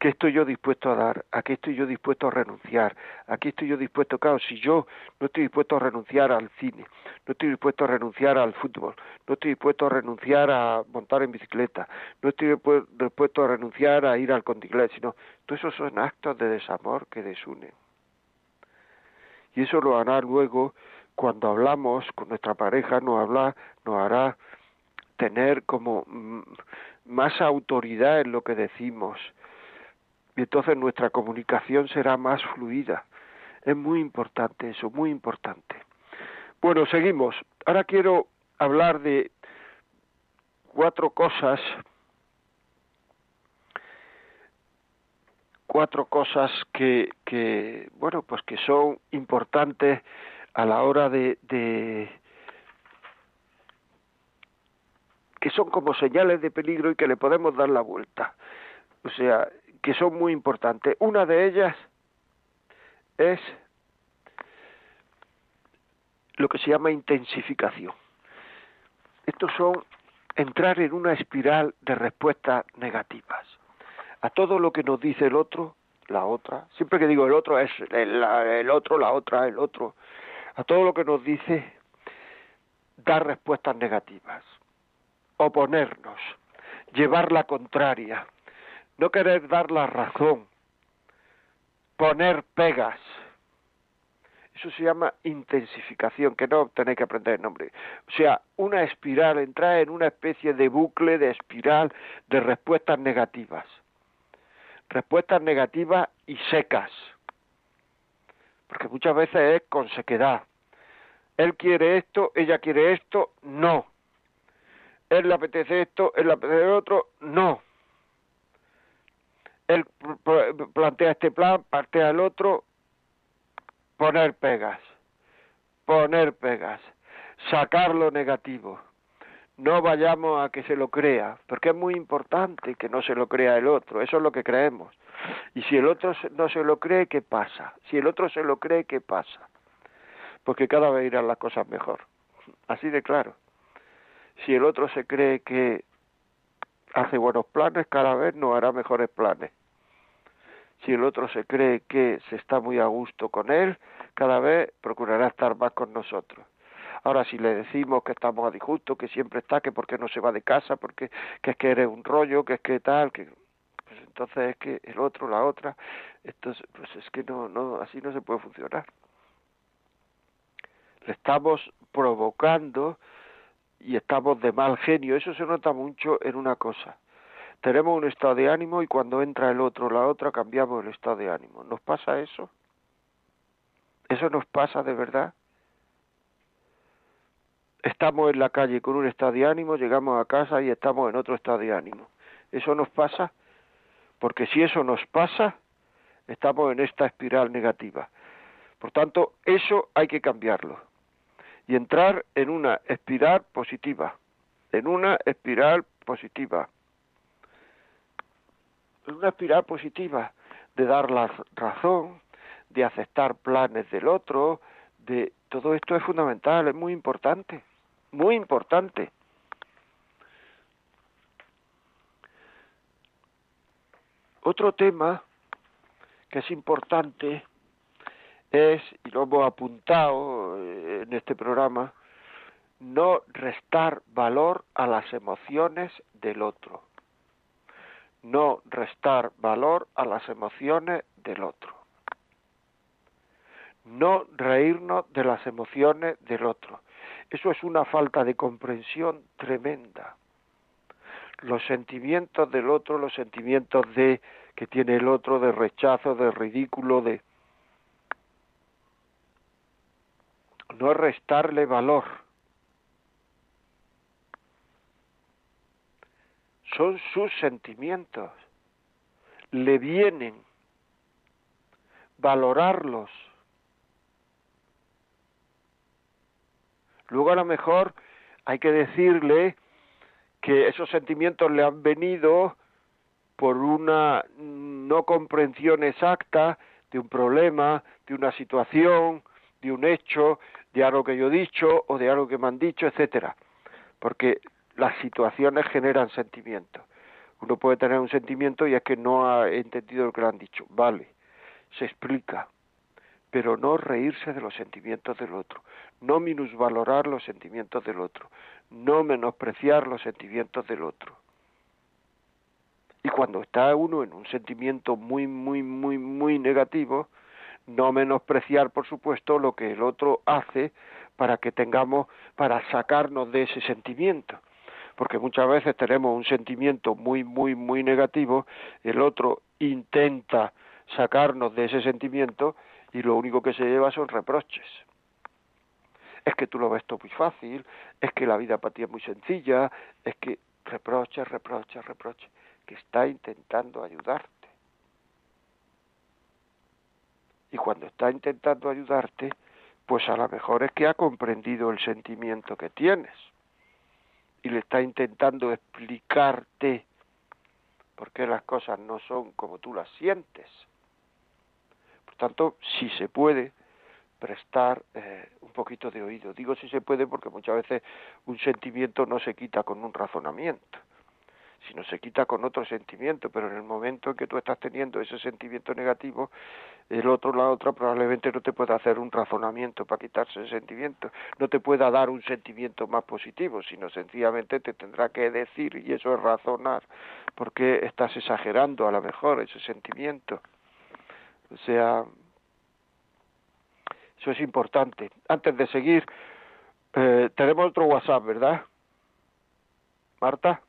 ¿Qué estoy yo dispuesto a dar? ¿A qué estoy yo dispuesto a renunciar? ¿A qué estoy yo dispuesto? Claro, si yo no estoy dispuesto a renunciar al cine, no estoy dispuesto a renunciar al fútbol, no estoy dispuesto a renunciar a montar en bicicleta, no estoy dispuesto a renunciar a ir al contiglés, sino todos esos son actos de desamor que desunen. Y eso lo hará luego cuando hablamos con nuestra pareja nos habla nos hará tener como mm, más autoridad en lo que decimos y entonces nuestra comunicación será más fluida. Es muy importante eso muy importante. Bueno seguimos. Ahora quiero hablar de cuatro cosas. Cuatro cosas que, que bueno pues que son importantes a la hora de, de que son como señales de peligro y que le podemos dar la vuelta. O sea, que son muy importantes. Una de ellas es lo que se llama intensificación. Estos son entrar en una espiral de respuestas negativas. A todo lo que nos dice el otro, la otra. Siempre que digo el otro es el, el otro, la otra, el otro a todo lo que nos dice dar respuestas negativas, oponernos, llevar la contraria, no querer dar la razón, poner pegas. Eso se llama intensificación, que no tenéis que aprender el nombre. O sea, una espiral, entrar en una especie de bucle, de espiral de respuestas negativas. Respuestas negativas y secas porque muchas veces es con sequedad. Él quiere esto, ella quiere esto, no. Él le apetece esto, él le apetece otro, no. Él plantea este plan, plantea el otro, poner pegas, poner pegas, sacar lo negativo. No vayamos a que se lo crea, porque es muy importante que no se lo crea el otro, eso es lo que creemos. Y si el otro no se lo cree, ¿qué pasa? Si el otro se lo cree, ¿qué pasa? Porque cada vez irán las cosas mejor. Así de claro. Si el otro se cree que hace buenos planes, cada vez no hará mejores planes. Si el otro se cree que se está muy a gusto con él, cada vez procurará estar más con nosotros. Ahora, si le decimos que estamos a disgusto, que siempre está, que porque no se va de casa, porque que es que eres un rollo, que es que tal, que entonces es que el otro, la otra, entonces, pues es que no, no, así no se puede funcionar. Le estamos provocando y estamos de mal genio. Eso se nota mucho en una cosa. Tenemos un estado de ánimo y cuando entra el otro la otra cambiamos el estado de ánimo. ¿Nos pasa eso? ¿Eso nos pasa de verdad? Estamos en la calle con un estado de ánimo, llegamos a casa y estamos en otro estado de ánimo. ¿Eso nos pasa? porque si eso nos pasa, estamos en esta espiral negativa. Por tanto, eso hay que cambiarlo y entrar en una espiral positiva. en una espiral positiva. En una espiral positiva de dar la razón, de aceptar planes del otro, de todo esto es fundamental, es muy importante, muy importante. Otro tema que es importante es, y lo hemos apuntado eh, en este programa, no restar valor a las emociones del otro. No restar valor a las emociones del otro. No reírnos de las emociones del otro. Eso es una falta de comprensión tremenda. Los sentimientos del otro, los sentimientos de que tiene el otro de rechazo, de ridículo, de no restarle valor. Son sus sentimientos. Le vienen valorarlos. Luego a lo mejor hay que decirle que esos sentimientos le han venido por una no comprensión exacta de un problema, de una situación, de un hecho, de algo que yo he dicho o de algo que me han dicho, etcétera. Porque las situaciones generan sentimientos. Uno puede tener un sentimiento y es que no ha entendido lo que le han dicho. Vale, se explica. Pero no reírse de los sentimientos del otro, no minusvalorar los sentimientos del otro, no menospreciar los sentimientos del otro. Y cuando está uno en un sentimiento muy, muy, muy, muy negativo, no menospreciar, por supuesto, lo que el otro hace para que tengamos, para sacarnos de ese sentimiento. Porque muchas veces tenemos un sentimiento muy, muy, muy negativo, el otro intenta sacarnos de ese sentimiento y lo único que se lleva son reproches. Es que tú lo ves todo muy fácil, es que la vida para ti es muy sencilla, es que reproches, reproches, reproches, que está intentando ayudar y cuando está intentando ayudarte, pues a lo mejor es que ha comprendido el sentimiento que tienes y le está intentando explicarte por qué las cosas no son como tú las sientes. Por tanto, si se puede prestar eh, un poquito de oído. Digo si se puede porque muchas veces un sentimiento no se quita con un razonamiento sino se quita con otro sentimiento, pero en el momento en que tú estás teniendo ese sentimiento negativo, el otro, la otra, probablemente no te pueda hacer un razonamiento para quitarse ese sentimiento, no te pueda dar un sentimiento más positivo, sino sencillamente te tendrá que decir, y eso es razonar, porque estás exagerando a lo mejor ese sentimiento. O sea, eso es importante. Antes de seguir, eh, tenemos otro WhatsApp, ¿verdad? Marta.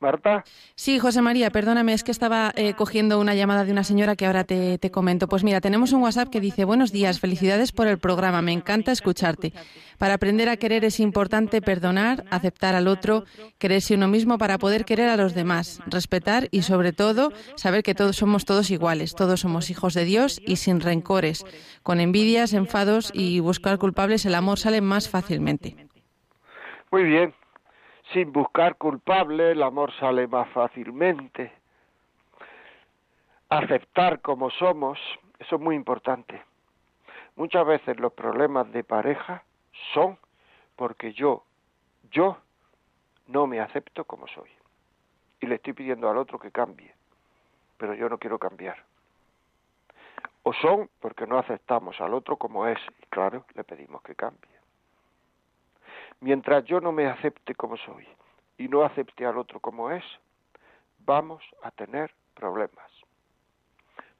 Marta. Sí, José María, perdóname, es que estaba eh, cogiendo una llamada de una señora que ahora te, te, comento. Pues mira, tenemos un WhatsApp que dice, buenos días, felicidades por el programa, me encanta escucharte. Para aprender a querer es importante perdonar, aceptar al otro, quererse uno mismo para poder querer a los demás, respetar y sobre todo saber que todos somos todos iguales, todos somos hijos de Dios y sin rencores. Con envidias, enfados y buscar culpables el amor sale más fácilmente. Muy bien, sin buscar culpable, el amor sale más fácilmente. Aceptar como somos, eso es muy importante. Muchas veces los problemas de pareja son porque yo, yo no me acepto como soy. Y le estoy pidiendo al otro que cambie, pero yo no quiero cambiar. O son porque no aceptamos al otro como es, y claro, le pedimos que cambie. Mientras yo no me acepte como soy y no acepte al otro como es, vamos a tener problemas.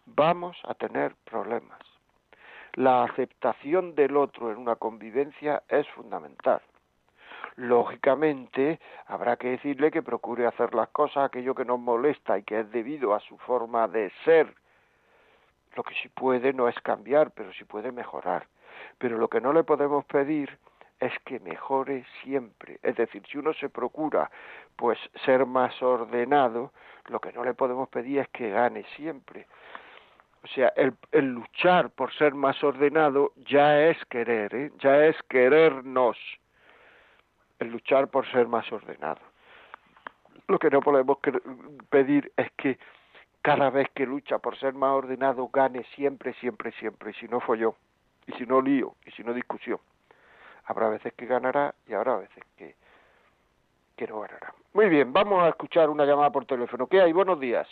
Vamos a tener problemas. La aceptación del otro en una convivencia es fundamental. Lógicamente, habrá que decirle que procure hacer las cosas, aquello que nos molesta y que es debido a su forma de ser. Lo que sí puede no es cambiar, pero sí puede mejorar. Pero lo que no le podemos pedir es que mejore siempre. Es decir, si uno se procura pues ser más ordenado, lo que no le podemos pedir es que gane siempre. O sea, el, el luchar por ser más ordenado ya es querer, ¿eh? ya es querernos. el luchar por ser más ordenado. Lo que no podemos pedir es que cada vez que lucha por ser más ordenado gane siempre, siempre, siempre, y si no yo, y si no lío, y si no discusión. Habrá veces que ganará y habrá veces que, que no ganará. Muy bien, vamos a escuchar una llamada por teléfono. ¿Qué hay? Buenos días.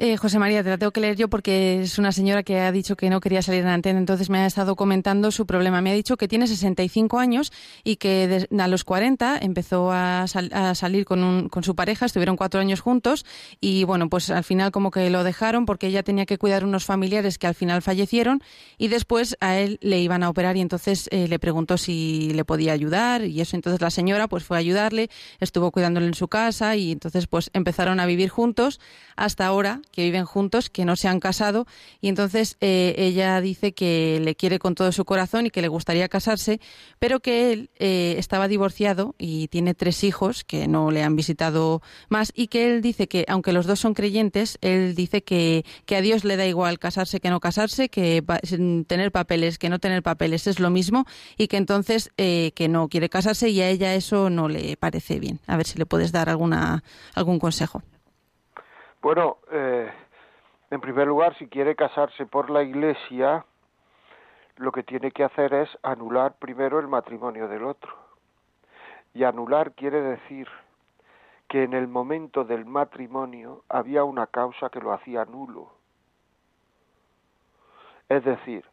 Eh, José María, te la tengo que leer yo porque es una señora que ha dicho que no quería salir en antena, entonces me ha estado comentando su problema. Me ha dicho que tiene 65 años y que a los 40 empezó a, salir con, con, su pareja, estuvieron cuatro años juntos y bueno, pues al final como que lo dejaron porque ella tenía que cuidar unos familiares que al final fallecieron y después a él le iban a operar y entonces eh, le preguntó si le podía ayudar y eso. Entonces la señora pues fue a ayudarle, estuvo cuidándole en su casa y entonces pues empezaron a vivir juntos hasta ahora que viven juntos, que no se han casado, y entonces eh, ella dice que le quiere con todo su corazón y que le gustaría casarse, pero que él eh, estaba divorciado y tiene tres hijos que no le han visitado más, y que él dice que, aunque los dos son creyentes, él dice que, que a Dios le da igual casarse que no casarse, que tener papeles que no tener papeles es lo mismo, y que entonces eh, que no quiere casarse y a ella eso no le parece bien. A ver si le puedes dar alguna, algún consejo. Bueno, eh, en primer lugar, si quiere casarse por la Iglesia, lo que tiene que hacer es anular primero el matrimonio del otro. Y anular quiere decir que en el momento del matrimonio había una causa que lo hacía nulo. Es decir,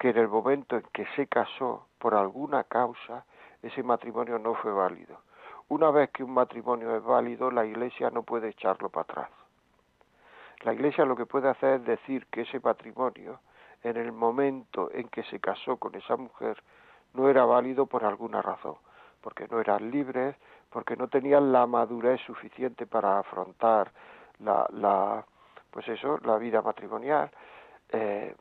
que en el momento en que se casó por alguna causa, ese matrimonio no fue válido. Una vez que un matrimonio es válido, la Iglesia no puede echarlo para atrás. La Iglesia lo que puede hacer es decir que ese matrimonio, en el momento en que se casó con esa mujer, no era válido por alguna razón, porque no eran libres, porque no tenían la madurez suficiente para afrontar la, la pues eso, la vida matrimonial. Eh,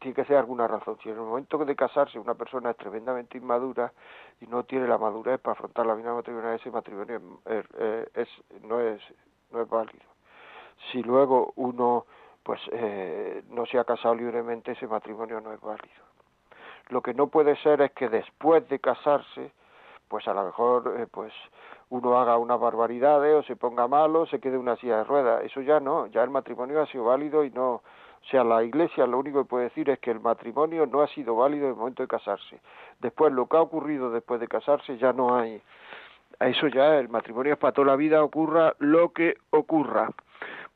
tiene que ser alguna razón. Si en el momento de casarse una persona es tremendamente inmadura y no tiene la madurez para afrontar la vida matrimonial, ese matrimonio es, no, es, no es válido si luego uno pues eh, no se ha casado libremente ese matrimonio no es válido lo que no puede ser es que después de casarse pues a lo mejor eh, pues uno haga una barbaridad o se ponga malo se quede una silla de ruedas eso ya no ya el matrimonio ha sido válido y no o sea, la Iglesia lo único que puede decir es que el matrimonio no ha sido válido en el momento de casarse. Después, lo que ha ocurrido después de casarse ya no hay. Eso ya el matrimonio es para toda la vida, ocurra lo que ocurra.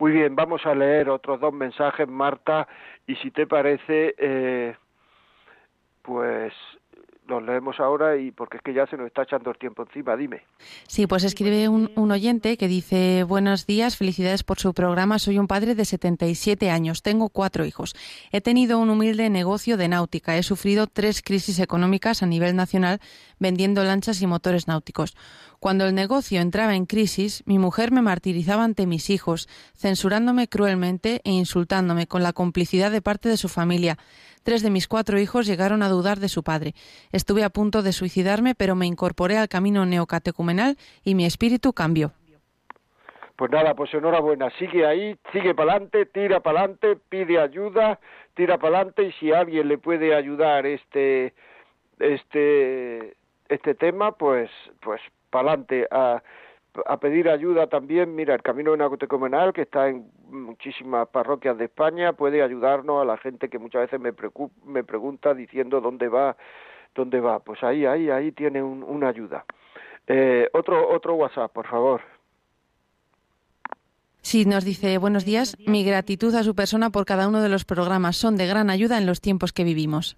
Muy bien, vamos a leer otros dos mensajes, Marta, y si te parece, eh, pues los leemos ahora y porque es que ya se nos está echando el tiempo encima, dime. Sí, pues escribe un, un, oyente que dice, buenos días, felicidades por su programa, soy un padre de 77 años, tengo cuatro hijos, he tenido un humilde negocio de náutica, he sufrido tres crisis económicas a nivel nacional vendiendo lanchas y motores náuticos. Cuando el negocio entraba en crisis, mi mujer me martirizaba ante mis hijos, censurándome cruelmente e insultándome con la complicidad de parte de su familia. Tres de mis cuatro hijos llegaron a dudar de su padre. Estuve a punto de suicidarme, pero me incorporé al camino neocatecumenal y mi espíritu cambió. Pues nada, pues enhorabuena, sigue ahí, sigue para adelante, tira para adelante, pide ayuda, tira para adelante y si alguien le puede ayudar este este este tema, pues pues para adelante a, a pedir ayuda también, mira, el Camino Nacotecomenal, que está en muchísimas parroquias de España, puede ayudarnos a la gente que muchas veces me, me pregunta diciendo dónde va, dónde va. Pues ahí, ahí, ahí tiene una ayuda. Eh, otro, otro WhatsApp, por favor. Sí, nos dice, buenos días, mi gratitud a su persona por cada uno de los programas. Son de gran ayuda en los tiempos que vivimos.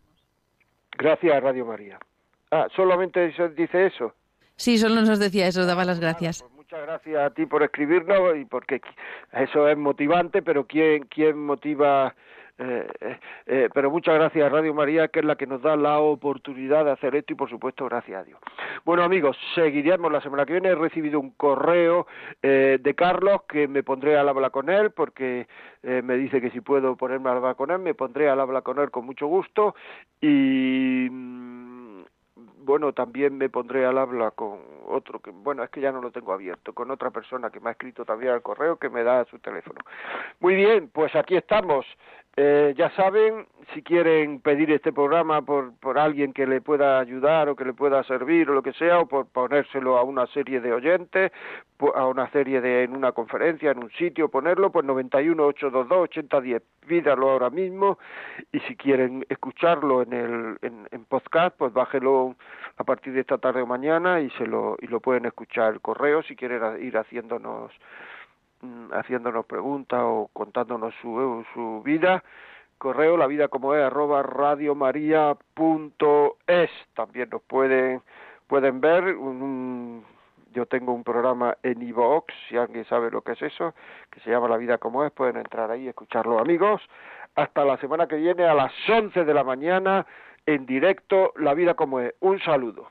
Gracias, Radio María. Ah, solamente dice eso. Sí, solo nos decía eso, daba las gracias. Pues muchas gracias a ti por escribirnos y porque eso es motivante, pero ¿quién, quién motiva? Eh, eh, eh, pero muchas gracias a Radio María, que es la que nos da la oportunidad de hacer esto y por supuesto gracias a Dios. Bueno amigos, seguiremos la semana que viene. He recibido un correo de Carlos que me pondré al habla con él porque me dice que si puedo ponerme al habla con él, me pondré al habla con él con mucho gusto y bueno, también me pondré al habla con otro que, bueno, es que ya no lo tengo abierto, con otra persona que me ha escrito también al correo que me da su teléfono. Muy bien, pues aquí estamos. Eh, ya saben, si quieren pedir este programa por, por alguien que le pueda ayudar o que le pueda servir o lo que sea, o por ponérselo a una serie de oyentes, a una serie de, en una conferencia, en un sitio, ponerlo, pues 91 822 8010, pídalo ahora mismo y si quieren escucharlo en el en, en podcast, pues bájelo a partir de esta tarde o mañana y se lo y lo pueden escuchar el correo si quieren ir haciéndonos haciéndonos preguntas o contándonos su, su vida correo la vida como es arroba radiomaria.es también nos pueden pueden ver yo tengo un programa en iVoox si alguien sabe lo que es eso que se llama la vida como es pueden entrar ahí y escucharlo amigos. Hasta la semana que viene a las 11 de la mañana en directo la vida como es. Un saludo